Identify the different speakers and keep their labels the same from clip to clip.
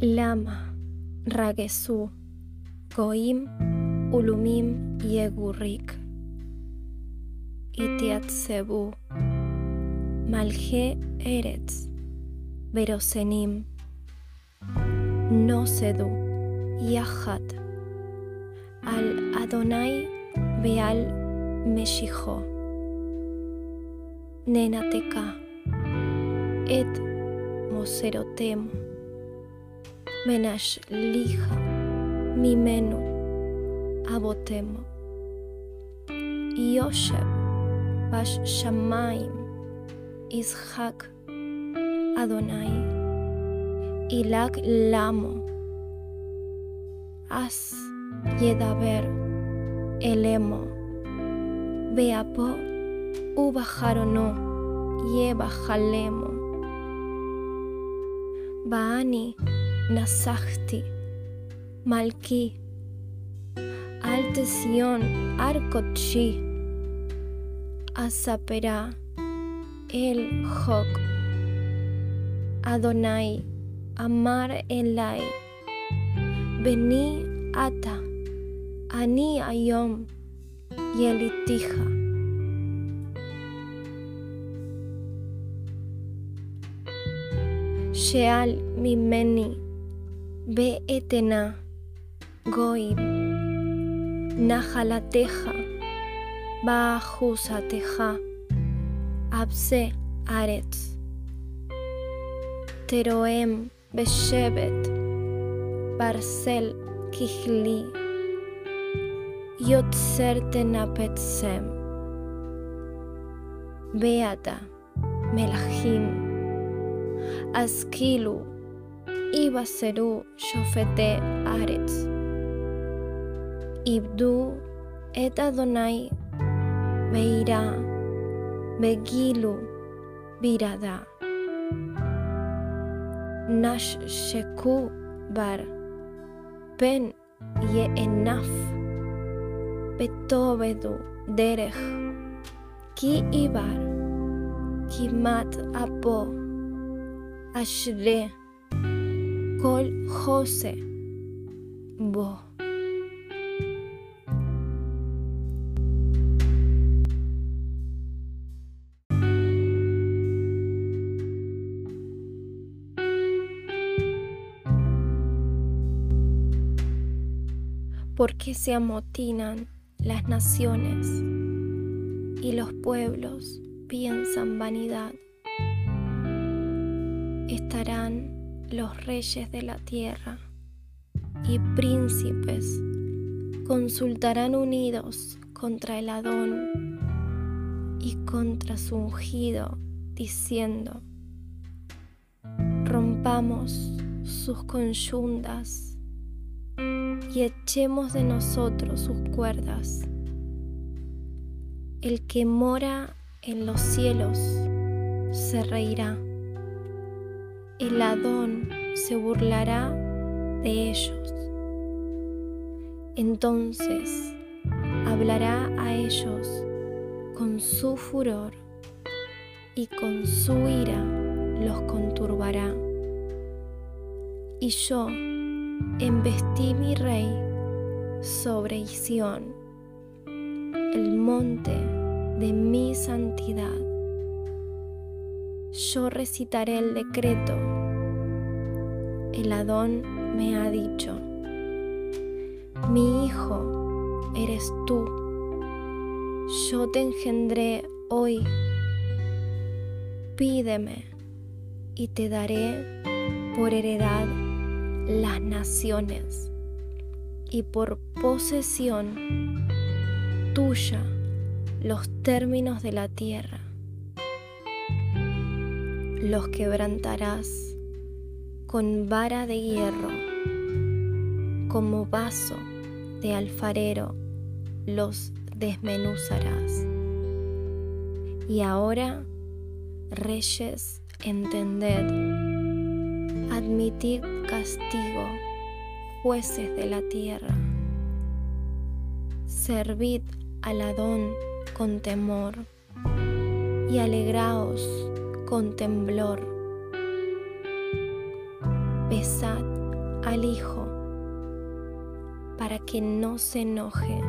Speaker 1: Lama, Ragesu, Goim, Ulumim Yegurik, Itiatsebu, Malje Eretz, Verosenim, Nosedu, Yahat, Al Adonai Beal Meshijo, Nenateka, Et Moserotemo, Menash Lija, Mimenu, Abotemo, Yosheb, Bash Shamaim, Ishak, Adonai, Ilak Lamo, As Yedaber, Elemo, Beapo, Ubajarono, Yeba Jalemo, Baani, Nasachti, Malki, Alte Sion, Arkochi, Asapera, El Jok, Adonai, Amar Elai, Beni Ata, Ani Ayom, Yelitija. Sheal Mimeni, באתנה גויים, נחלתך, באחוזתך, אבסה ארץ. תרועם בשבט, ברסל ככלי, יוצר תנפצם. בידה מלכים, אז כאילו Ιβασερού σοφετέ άρετς. Ιβδού έτα δονάι βεϊρά βεγγύλου βιράδα, Νασ σεκού βαρ πεν γε ενάφ πετόβεδου δέρεχ κι ιβάρ κοιμάτ από ασρέ Kol Jose, Bo. ¿Por qué se amotinan las naciones y los pueblos piensan vanidad? Estarán los reyes de la tierra y príncipes consultarán unidos contra el Adón y contra su ungido, diciendo, rompamos sus conyundas y echemos de nosotros sus cuerdas. El que mora en los cielos se reirá. El Adón se burlará de ellos. Entonces hablará a ellos con su furor y con su ira los conturbará. Y yo embestí mi rey sobre Isión, el monte de mi santidad. Yo recitaré el decreto. El Adón me ha dicho, mi hijo eres tú. Yo te engendré hoy. Pídeme y te daré por heredad las naciones y por posesión tuya los términos de la tierra. Los quebrantarás con vara de hierro, como vaso de alfarero los desmenuzarás. Y ahora, reyes, entended, admitid castigo, jueces de la tierra. Servid al Adón con temor y alegraos con temblor. Besad al Hijo para que no se enoje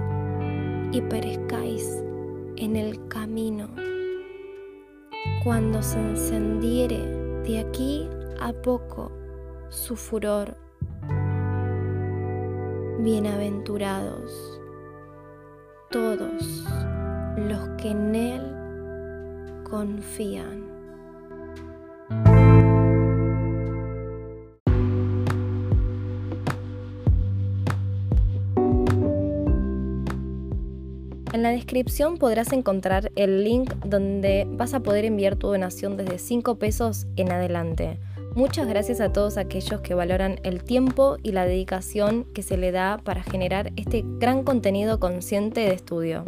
Speaker 1: y perezcáis en el camino. Cuando se encendiere de aquí a poco su furor, bienaventurados todos los que en Él confían. En la descripción podrás encontrar el link donde vas a poder enviar tu donación desde 5 pesos en adelante. Muchas gracias a todos aquellos que valoran el tiempo y la dedicación que se le da para generar este gran contenido consciente de estudio.